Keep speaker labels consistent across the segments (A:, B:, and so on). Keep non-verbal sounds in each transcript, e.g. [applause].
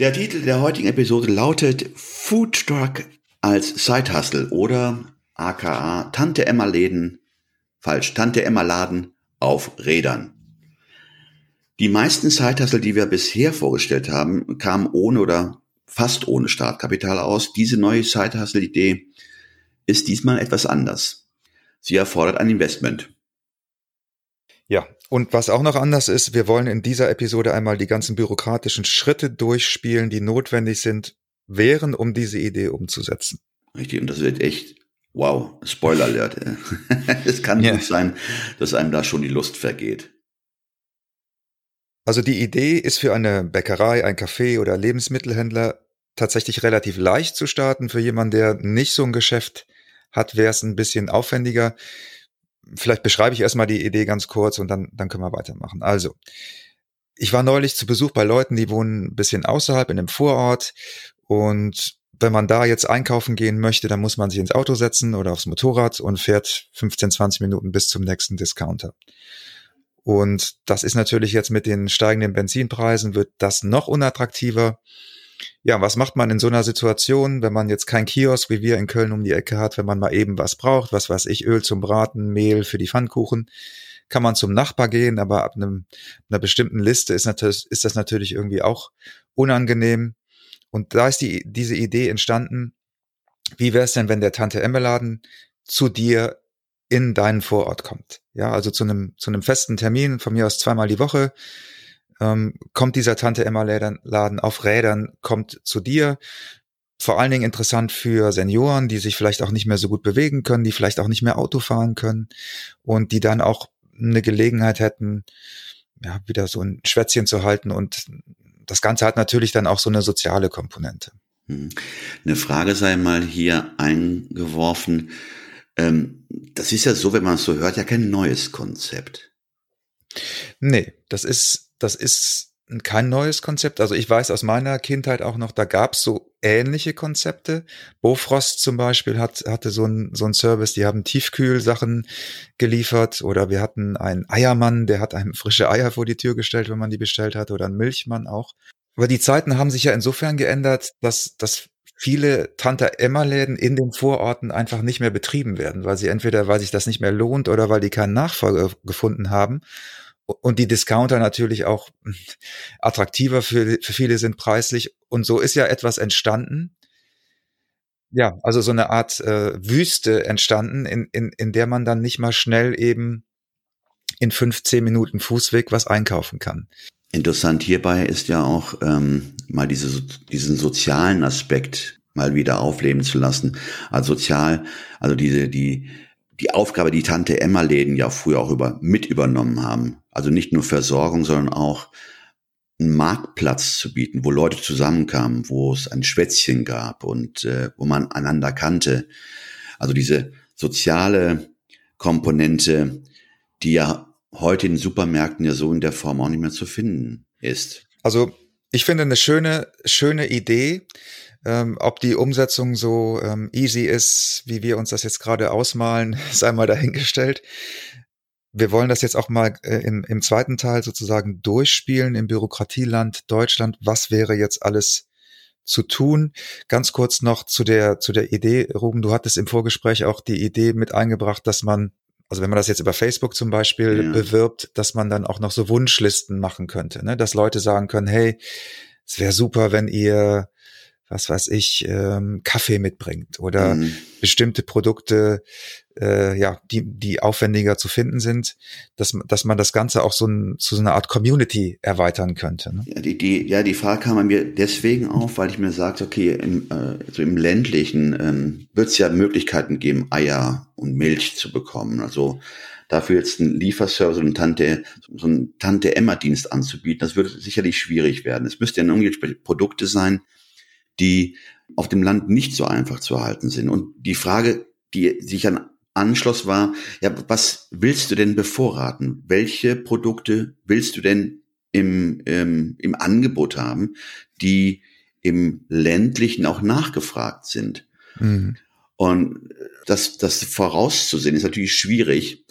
A: Der Titel der heutigen Episode lautet Food Truck als Side oder aka Tante Emma Läden, falsch, Tante Emma Laden auf Rädern. Die meisten Side die wir bisher vorgestellt haben, kamen ohne oder fast ohne Startkapital aus. Diese neue Side Idee ist diesmal etwas anders. Sie erfordert ein Investment.
B: Ja, und was auch noch anders ist, wir wollen in dieser Episode einmal die ganzen bürokratischen Schritte durchspielen, die notwendig sind, wären, um diese Idee umzusetzen.
A: Richtig, und das wird echt, wow, Spoiler Alert. [laughs] es kann ja. gut sein, dass einem da schon die Lust vergeht.
B: Also die Idee ist für eine Bäckerei, ein Café oder Lebensmittelhändler tatsächlich relativ leicht zu starten. Für jemanden, der nicht so ein Geschäft hat, wäre es ein bisschen aufwendiger vielleicht beschreibe ich erstmal die Idee ganz kurz und dann, dann können wir weitermachen. Also, ich war neulich zu Besuch bei Leuten, die wohnen ein bisschen außerhalb in einem Vorort und wenn man da jetzt einkaufen gehen möchte, dann muss man sich ins Auto setzen oder aufs Motorrad und fährt 15, 20 Minuten bis zum nächsten Discounter. Und das ist natürlich jetzt mit den steigenden Benzinpreisen wird das noch unattraktiver. Ja, was macht man in so einer Situation, wenn man jetzt kein Kiosk wie wir in Köln um die Ecke hat, wenn man mal eben was braucht, was weiß ich, Öl zum Braten, Mehl für die Pfannkuchen, kann man zum Nachbar gehen, aber ab einem, einer bestimmten Liste ist, natürlich, ist das natürlich irgendwie auch unangenehm. Und da ist die, diese Idee entstanden, wie wäre es denn, wenn der Tante Emme Laden zu dir in deinen Vorort kommt? Ja, also zu einem, zu einem festen Termin, von mir aus zweimal die Woche, ähm, kommt dieser Tante Emma Laden auf Rädern, kommt zu dir. Vor allen Dingen interessant für Senioren, die sich vielleicht auch nicht mehr so gut bewegen können, die vielleicht auch nicht mehr Auto fahren können und die dann auch eine Gelegenheit hätten, ja, wieder so ein Schwätzchen zu halten und das Ganze hat natürlich dann auch so eine soziale Komponente.
A: Hm. Eine Frage sei mal hier eingeworfen. Ähm, das ist ja so, wenn man es so hört, ja kein neues Konzept.
B: Nee, das ist das ist kein neues Konzept. Also ich weiß aus meiner Kindheit auch noch, da gab es so ähnliche Konzepte. Bofrost zum Beispiel hat, hatte so ein, so ein Service, die haben Tiefkühlsachen geliefert oder wir hatten einen Eiermann, der hat einem frische Eier vor die Tür gestellt, wenn man die bestellt hat oder einen Milchmann auch. Aber die Zeiten haben sich ja insofern geändert, dass, dass viele Tante-Emma-Läden in den Vororten einfach nicht mehr betrieben werden, weil sie entweder, weil sich das nicht mehr lohnt oder weil die keinen Nachfolger gefunden haben und die Discounter natürlich auch attraktiver für, für viele sind preislich. Und so ist ja etwas entstanden. Ja, also so eine Art äh, Wüste entstanden, in, in, in der man dann nicht mal schnell eben in 15 Minuten Fußweg was einkaufen kann.
A: Interessant hierbei ist ja auch ähm, mal diese, diesen sozialen Aspekt mal wieder aufleben zu lassen. Also sozial, also diese, die, die Aufgabe, die Tante Emma Läden ja früher auch über, mit übernommen haben. Also nicht nur Versorgung, sondern auch einen Marktplatz zu bieten, wo Leute zusammenkamen, wo es ein Schwätzchen gab und äh, wo man einander kannte. Also diese soziale Komponente, die ja heute in Supermärkten ja so in der Form auch nicht mehr zu finden ist.
B: Also ich finde eine schöne, schöne Idee. Ähm, ob die Umsetzung so ähm, easy ist, wie wir uns das jetzt gerade ausmalen, [laughs] sei mal dahingestellt. Wir wollen das jetzt auch mal äh, im, im zweiten Teil sozusagen durchspielen im Bürokratieland Deutschland. Was wäre jetzt alles zu tun? Ganz kurz noch zu der, zu der Idee, Ruben, du hattest im Vorgespräch auch die Idee mit eingebracht, dass man also wenn man das jetzt über Facebook zum Beispiel ja. bewirbt, dass man dann auch noch so Wunschlisten machen könnte, ne? dass Leute sagen können, hey, es wäre super, wenn ihr was weiß ich, ähm, Kaffee mitbringt oder mhm. bestimmte Produkte, äh, ja, die, die aufwendiger zu finden sind, dass, dass man das Ganze auch so ein, zu so einer Art Community erweitern könnte. Ne?
A: Ja, die, die, ja, die Frage kam bei mir deswegen auf, weil ich mir sagte, okay, im, äh, so im ländlichen ähm, wird es ja Möglichkeiten geben, Eier und Milch zu bekommen. Also dafür jetzt einen Lieferservice und Tante, so einen Tante-Emma-Dienst anzubieten, das würde sicherlich schwierig werden. Es müssten ja irgendwie Produkte sein, die auf dem Land nicht so einfach zu erhalten sind. Und die Frage, die sich an anschloss, war, ja, was willst du denn bevorraten? Welche Produkte willst du denn im, ähm, im Angebot haben, die im ländlichen auch nachgefragt sind? Mhm. Und das, das vorauszusehen ist natürlich schwierig.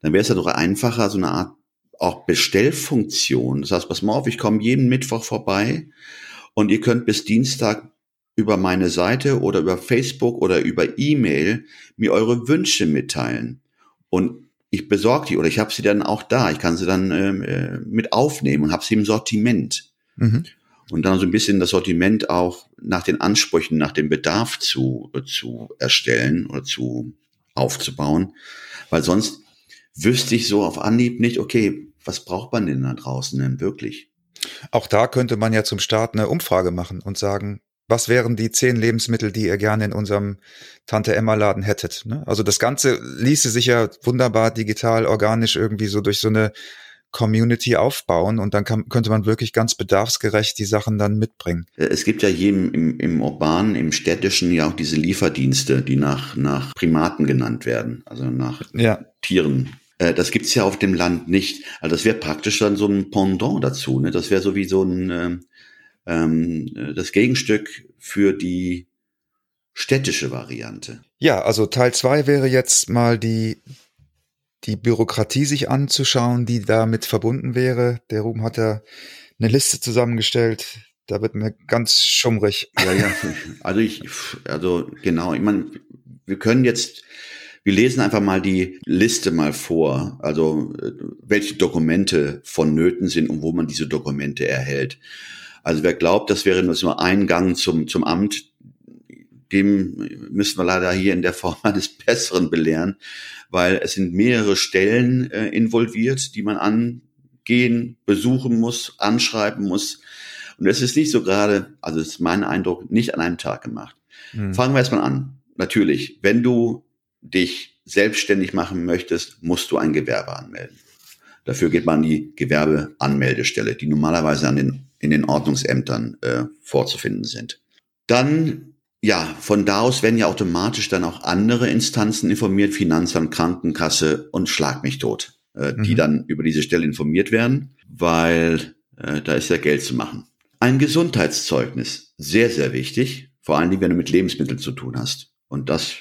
A: Dann wäre es ja doch einfacher, so eine Art auch Bestellfunktion. Das heißt, pass mal auf, ich komme jeden Mittwoch vorbei und ihr könnt bis Dienstag über meine Seite oder über Facebook oder über E-Mail mir eure Wünsche mitteilen. Und ich besorge die oder ich habe sie dann auch da. Ich kann sie dann ähm, äh, mit aufnehmen und habe sie im Sortiment. Mhm. Und dann so ein bisschen das Sortiment auch nach den Ansprüchen, nach dem Bedarf zu, zu erstellen oder zu aufzubauen. Weil sonst wüsste ich so auf Anhieb nicht, okay, was braucht man denn da draußen denn wirklich?
B: Auch da könnte man ja zum Start eine Umfrage machen und sagen, was wären die zehn Lebensmittel, die ihr gerne in unserem Tante Emma Laden hättet. Ne? Also das Ganze ließe sich ja wunderbar digital, organisch irgendwie so durch so eine Community aufbauen und dann kann, könnte man wirklich ganz bedarfsgerecht die Sachen dann mitbringen.
A: Äh, es gibt ja jedem im, im urbanen, im städtischen ja auch diese Lieferdienste, die nach, nach Primaten genannt werden, also nach ja. Tieren. Äh, das gibt's ja auf dem Land nicht. Also das wäre praktisch dann so ein Pendant dazu. Ne? Das wäre so wie so ein ähm, ähm, das Gegenstück für die städtische Variante.
B: Ja, also Teil zwei wäre jetzt mal die, die Bürokratie sich anzuschauen, die damit verbunden wäre. Der Ruben hat ja eine Liste zusammengestellt. Da wird mir ganz schummrig.
A: Ja, ja. [laughs] Also ich, also genau, ich meine, wir können jetzt, wir lesen einfach mal die Liste mal vor, also äh, welche Dokumente vonnöten sind und wo man diese Dokumente erhält. Also wer glaubt, das wäre nur ein Gang zum, zum Amt, dem müssen wir leider hier in der Form [laughs] eines Besseren belehren, weil es sind mehrere Stellen äh, involviert, die man angehen, besuchen muss, anschreiben muss. Und es ist nicht so gerade, also ist mein Eindruck, nicht an einem Tag gemacht. Hm. Fangen wir erstmal an. Natürlich, wenn du dich selbstständig machen möchtest, musst du ein Gewerbe anmelden. Dafür geht man an die Gewerbeanmeldestelle, die normalerweise an den in den Ordnungsämtern äh, vorzufinden sind. Dann, ja, von da aus werden ja automatisch dann auch andere Instanzen informiert, Finanzamt, Krankenkasse und Schlag mich tot, äh, mhm. die dann über diese Stelle informiert werden, weil äh, da ist ja Geld zu machen. Ein Gesundheitszeugnis, sehr, sehr wichtig, vor allen Dingen, wenn du mit Lebensmitteln zu tun hast. Und das,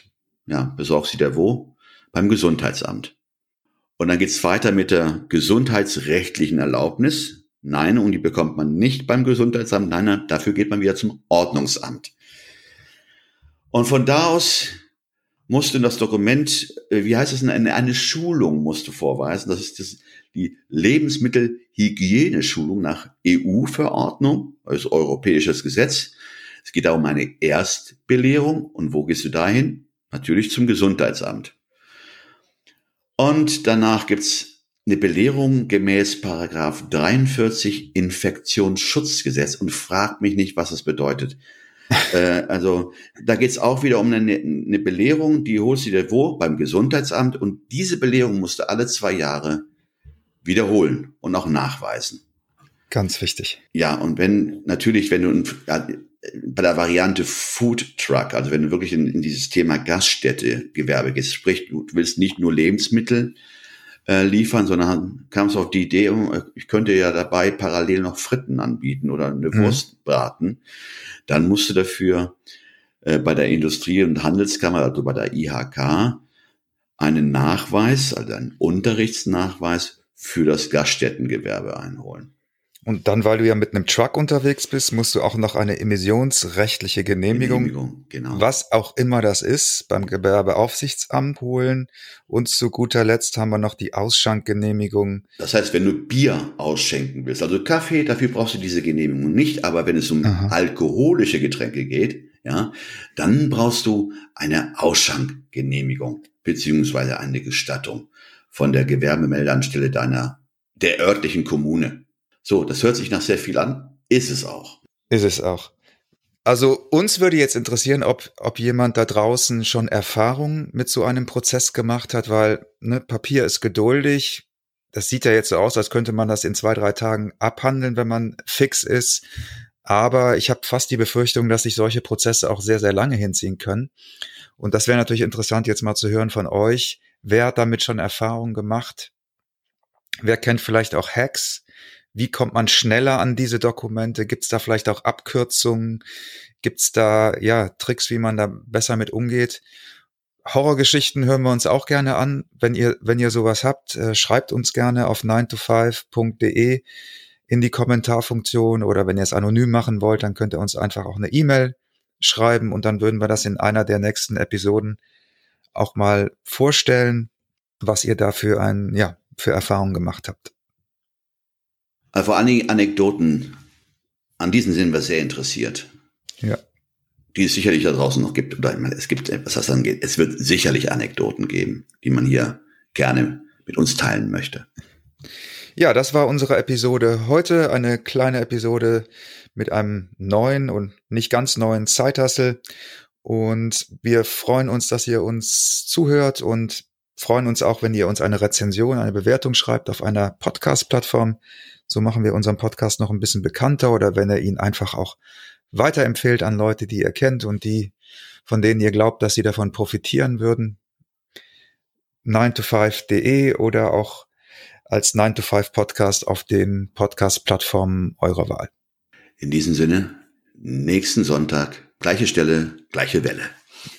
A: ja, besorgst du dir wo? Beim Gesundheitsamt. Und dann geht's weiter mit der gesundheitsrechtlichen Erlaubnis. Nein, und die bekommt man nicht beim Gesundheitsamt. Nein, nein, dafür geht man wieder zum Ordnungsamt. Und von da aus musst du das Dokument, äh, wie heißt es, eine, eine Schulung musst du vorweisen. Das ist das, die Lebensmittelhygieneschulung nach EU-Verordnung, also europäisches Gesetz. Es geht da um eine Erstbelehrung. Und wo gehst du dahin? Natürlich zum Gesundheitsamt. Und danach gibt's eine Belehrung gemäß Paragraph 43 Infektionsschutzgesetz und fragt mich nicht, was das bedeutet. [laughs] äh, also da geht's auch wieder um eine, eine Belehrung, die holst du dir wo? Beim Gesundheitsamt und diese Belehrung musst du alle zwei Jahre wiederholen und auch nachweisen.
B: Ganz wichtig.
A: Ja, und wenn natürlich, wenn du bei der Variante Food Truck, also wenn du wirklich in, in dieses Thema Gaststätte Gewerbe gehst, sprich, du willst nicht nur Lebensmittel äh, liefern, sondern kam es auf die Idee, oh, ich könnte ja dabei parallel noch Fritten anbieten oder eine mhm. Wurst braten. Dann musste dafür äh, bei der Industrie- und Handelskammer, also bei der IHK, einen Nachweis, also einen Unterrichtsnachweis für das Gaststättengewerbe einholen.
B: Und dann, weil du ja mit einem Truck unterwegs bist, musst du auch noch eine emissionsrechtliche Genehmigung, Genehmigung genau. was auch immer das ist, beim Gewerbeaufsichtsamt holen. Und zu guter Letzt haben wir noch die Ausschankgenehmigung.
A: Das heißt, wenn du Bier ausschenken willst, also Kaffee, dafür brauchst du diese Genehmigung nicht, aber wenn es um Aha. alkoholische Getränke geht, ja, dann brauchst du eine Ausschankgenehmigung beziehungsweise eine Gestattung von der Gewerbemeldeanstelle deiner der örtlichen Kommune. So, das hört sich nach sehr viel an. Ist es auch.
B: Ist es auch. Also uns würde jetzt interessieren, ob, ob jemand da draußen schon Erfahrungen mit so einem Prozess gemacht hat, weil ne, Papier ist geduldig. Das sieht ja jetzt so aus, als könnte man das in zwei, drei Tagen abhandeln, wenn man fix ist. Aber ich habe fast die Befürchtung, dass sich solche Prozesse auch sehr, sehr lange hinziehen können. Und das wäre natürlich interessant, jetzt mal zu hören von euch. Wer hat damit schon Erfahrungen gemacht? Wer kennt vielleicht auch Hacks? Wie kommt man schneller an diese Dokumente? Gibt es da vielleicht auch Abkürzungen? Gibt es da ja Tricks, wie man da besser mit umgeht? Horrorgeschichten hören wir uns auch gerne an. Wenn ihr, wenn ihr sowas habt, äh, schreibt uns gerne auf 9to5.de in die Kommentarfunktion oder wenn ihr es anonym machen wollt, dann könnt ihr uns einfach auch eine E-Mail schreiben und dann würden wir das in einer der nächsten Episoden auch mal vorstellen, was ihr da für ein, ja, für Erfahrungen gemacht habt.
A: Also vor allen Dingen Anekdoten, an diesen sind wir sehr interessiert.
B: Ja.
A: Die es sicherlich da draußen noch gibt. Oder es gibt, was das angeht, es wird sicherlich Anekdoten geben, die man hier gerne mit uns teilen möchte.
B: Ja, das war unsere Episode heute. Eine kleine Episode mit einem neuen und nicht ganz neuen Zeithassel. Und wir freuen uns, dass ihr uns zuhört und freuen uns auch, wenn ihr uns eine Rezension, eine Bewertung schreibt auf einer Podcast-Plattform. So machen wir unseren Podcast noch ein bisschen bekannter oder wenn ihr ihn einfach auch weiterempfehlt an Leute, die ihr kennt und die, von denen ihr glaubt, dass sie davon profitieren würden. 9to5.de oder auch als 9to5 Podcast auf den Podcast-Plattformen eurer Wahl.
A: In diesem Sinne, nächsten Sonntag, gleiche Stelle, gleiche Welle.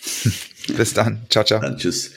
A: [laughs]
B: Bis dann. Ciao, ciao.
A: Dann tschüss.